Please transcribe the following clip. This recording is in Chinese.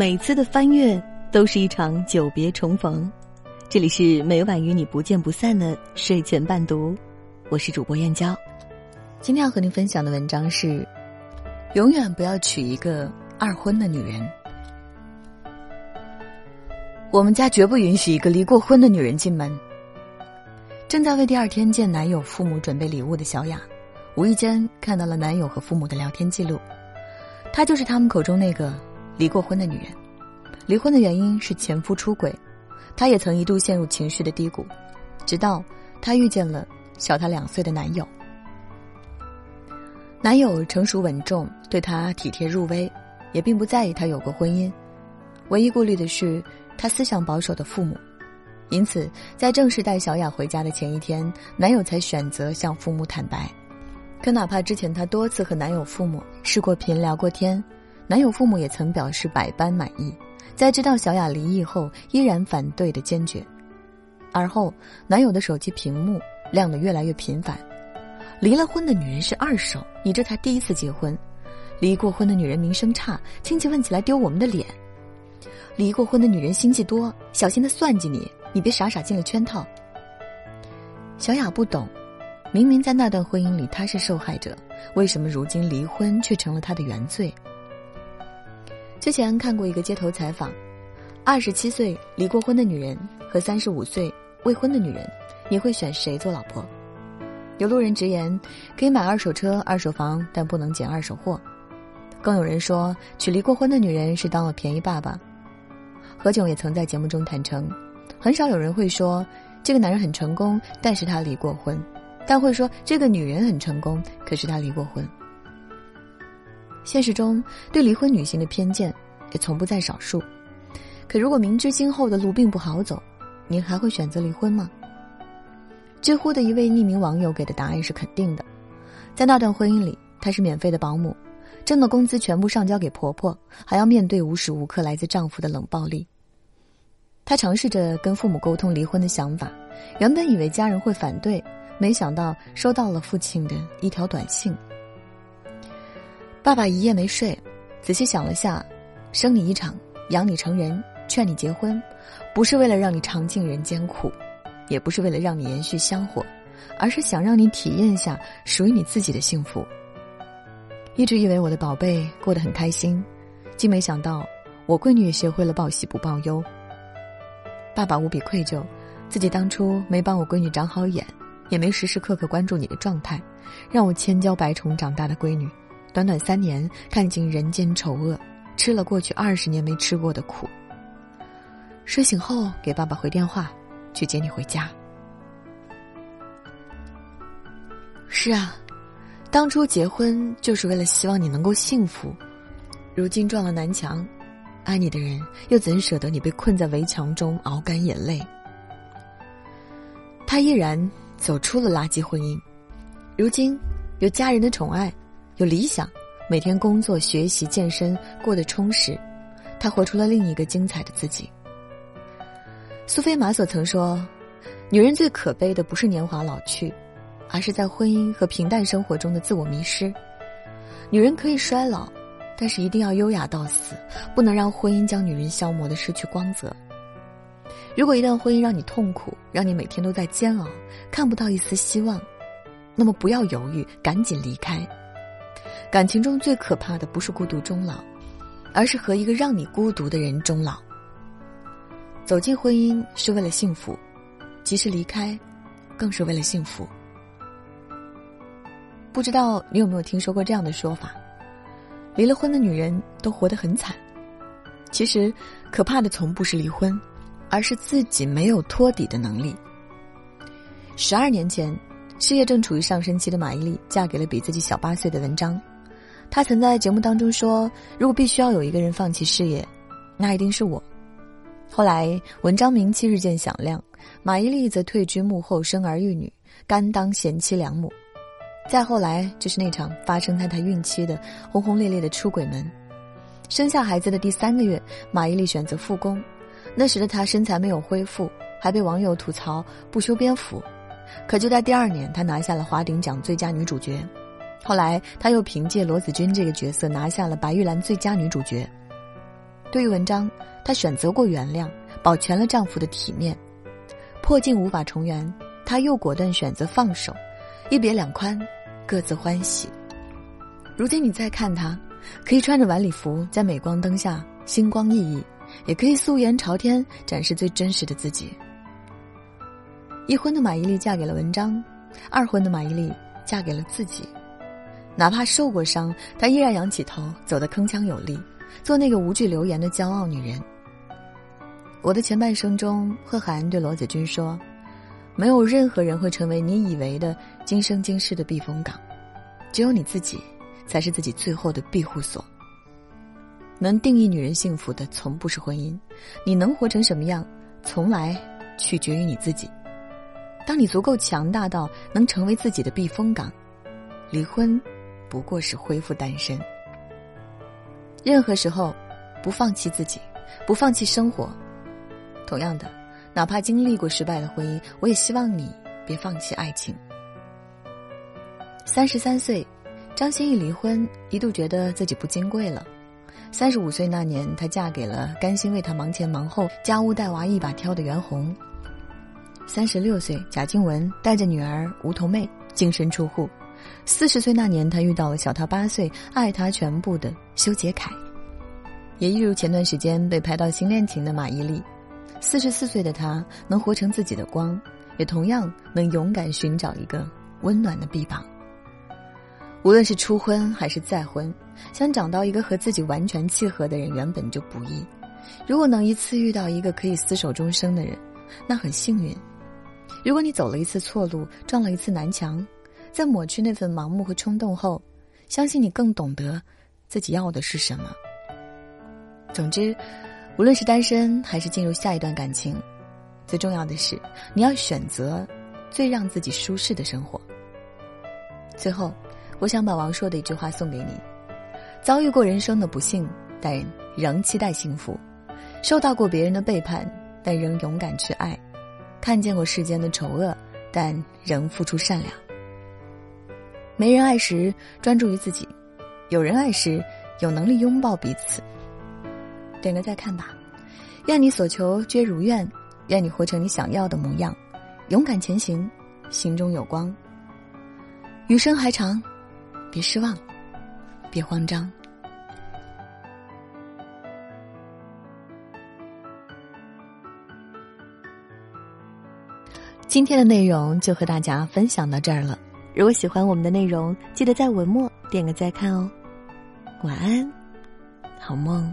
每次的翻阅都是一场久别重逢。这里是每晚与你不见不散的睡前伴读，我是主播燕娇。今天要和您分享的文章是：永远不要娶一个二婚的女人。我们家绝不允许一个离过婚的女人进门。正在为第二天见男友父母准备礼物的小雅，无意间看到了男友和父母的聊天记录。她就是他们口中那个离过婚的女人。离婚的原因是前夫出轨，她也曾一度陷入情绪的低谷，直到她遇见了小她两岁的男友。男友成熟稳重，对她体贴入微，也并不在意她有过婚姻，唯一顾虑的是。她思想保守的父母，因此在正式带小雅回家的前一天，男友才选择向父母坦白。可哪怕之前她多次和男友父母视过频聊过天，男友父母也曾表示百般满意，在知道小雅离异后，依然反对的坚决。而后，男友的手机屏幕亮得越来越频繁。离了婚的女人是二手，你这才第一次结婚。离过婚的女人名声差，亲戚问起来丢我们的脸。离过婚的女人心计多，小心的算计你，你别傻傻进了圈套。小雅不懂，明明在那段婚姻里她是受害者，为什么如今离婚却成了她的原罪？之前看过一个街头采访，二十七岁离过婚的女人和三十五岁未婚的女人，你会选谁做老婆？有路人直言，可以买二手车、二手房，但不能捡二手货。更有人说，娶离过婚的女人是当了便宜爸爸。何炅也曾在节目中坦诚，很少有人会说这个男人很成功，但是他离过婚，但会说这个女人很成功，可是他离过婚。现实中对离婚女性的偏见也从不在少数，可如果明知今后的路并不好走，您还会选择离婚吗？知乎的一位匿名网友给的答案是肯定的，在那段婚姻里，她是免费的保姆。挣的工资全部上交给婆婆，还要面对无时无刻来自丈夫的冷暴力。她尝试着跟父母沟通离婚的想法，原本以为家人会反对，没想到收到了父亲的一条短信：“爸爸一夜没睡，仔细想了下，生你一场，养你成人，劝你结婚，不是为了让你尝尽人间苦，也不是为了让你延续香火，而是想让你体验一下属于你自己的幸福。”一直以为我的宝贝过得很开心，竟没想到我闺女也学会了报喜不报忧。爸爸无比愧疚，自己当初没帮我闺女长好眼，也没时时刻刻关注你的状态，让我千娇百宠长大的闺女，短短三年看尽人间丑恶，吃了过去二十年没吃过的苦。睡醒后给爸爸回电话，去接你回家。是啊。当初结婚就是为了希望你能够幸福，如今撞了南墙，爱你的人又怎舍得你被困在围墙中熬干眼泪？他依然走出了垃圾婚姻，如今有家人的宠爱，有理想，每天工作、学习、健身，过得充实。他活出了另一个精彩的自己。苏菲玛索曾说：“女人最可悲的不是年华老去。”而是在婚姻和平淡生活中的自我迷失。女人可以衰老，但是一定要优雅到死，不能让婚姻将女人消磨的失去光泽。如果一段婚姻让你痛苦，让你每天都在煎熬，看不到一丝希望，那么不要犹豫，赶紧离开。感情中最可怕的不是孤独终老，而是和一个让你孤独的人终老。走进婚姻是为了幸福，即使离开，更是为了幸福。不知道你有没有听说过这样的说法：离了婚的女人都活得很惨。其实，可怕的从不是离婚，而是自己没有托底的能力。十二年前，事业正处于上升期的马伊琍嫁给了比自己小八岁的文章。他曾在节目当中说：“如果必须要有一个人放弃事业，那一定是我。”后来，文章名气日渐响亮，马伊琍则退居幕后，生儿育女，甘当贤妻良母。再后来就是那场发生在她孕期的轰轰烈烈的出轨门。生下孩子的第三个月，马伊琍选择复工。那时的她身材没有恢复，还被网友吐槽不修边幅。可就在第二年，她拿下了华鼎奖最佳女主角。后来，她又凭借罗子君这个角色拿下了白玉兰最佳女主角。对于文章，她选择过原谅，保全了丈夫的体面。破镜无法重圆，她又果断选择放手，一别两宽，各自欢喜。如今你再看她，可以穿着晚礼服在镁光灯下星光熠熠，也可以素颜朝天展示最真实的自己。一婚的马伊琍嫁给了文章，二婚的马伊琍嫁给了自己。哪怕受过伤，她依然仰起头，走得铿锵有力，做那个无惧流言的骄傲女人。我的前半生中，贺涵对罗子君说：“没有任何人会成为你以为的今生今世的避风港，只有你自己，才是自己最后的庇护所。能定义女人幸福的，从不是婚姻，你能活成什么样，从来取决于你自己。”当你足够强大到能成为自己的避风港，离婚不过是恢复单身。任何时候，不放弃自己，不放弃生活。同样的，哪怕经历过失败的婚姻，我也希望你别放弃爱情。三十三岁，张歆艺离婚，一度觉得自己不金贵了。三十五岁那年，她嫁给了甘心为她忙前忙后、家务带娃一把挑的袁弘。三十六岁，贾静雯带着女儿梧桐妹净身出户。四十岁那年，他遇到了小他八岁、爱他全部的修杰楷。也一如前段时间被拍到新恋情的马伊琍，四十四岁的他能活成自己的光，也同样能勇敢寻找一个温暖的臂膀。无论是初婚还是再婚，想找到一个和自己完全契合的人，原本就不易。如果能一次遇到一个可以厮守终生的人，那很幸运。如果你走了一次错路，撞了一次南墙，在抹去那份盲目和冲动后，相信你更懂得自己要的是什么。总之，无论是单身还是进入下一段感情，最重要的是你要选择最让自己舒适的生活。最后，我想把王朔的一句话送给你：遭遇过人生的不幸，但仍期待幸福；受到过别人的背叛，但仍勇敢去爱。看见过世间的丑恶，但仍付出善良。没人爱时专注于自己，有人爱时有能力拥抱彼此。点个再看吧，愿你所求皆如愿，愿你活成你想要的模样，勇敢前行，心中有光。余生还长，别失望，别慌张。今天的内容就和大家分享到这儿了。如果喜欢我们的内容，记得在文末点个再看哦。晚安，好梦。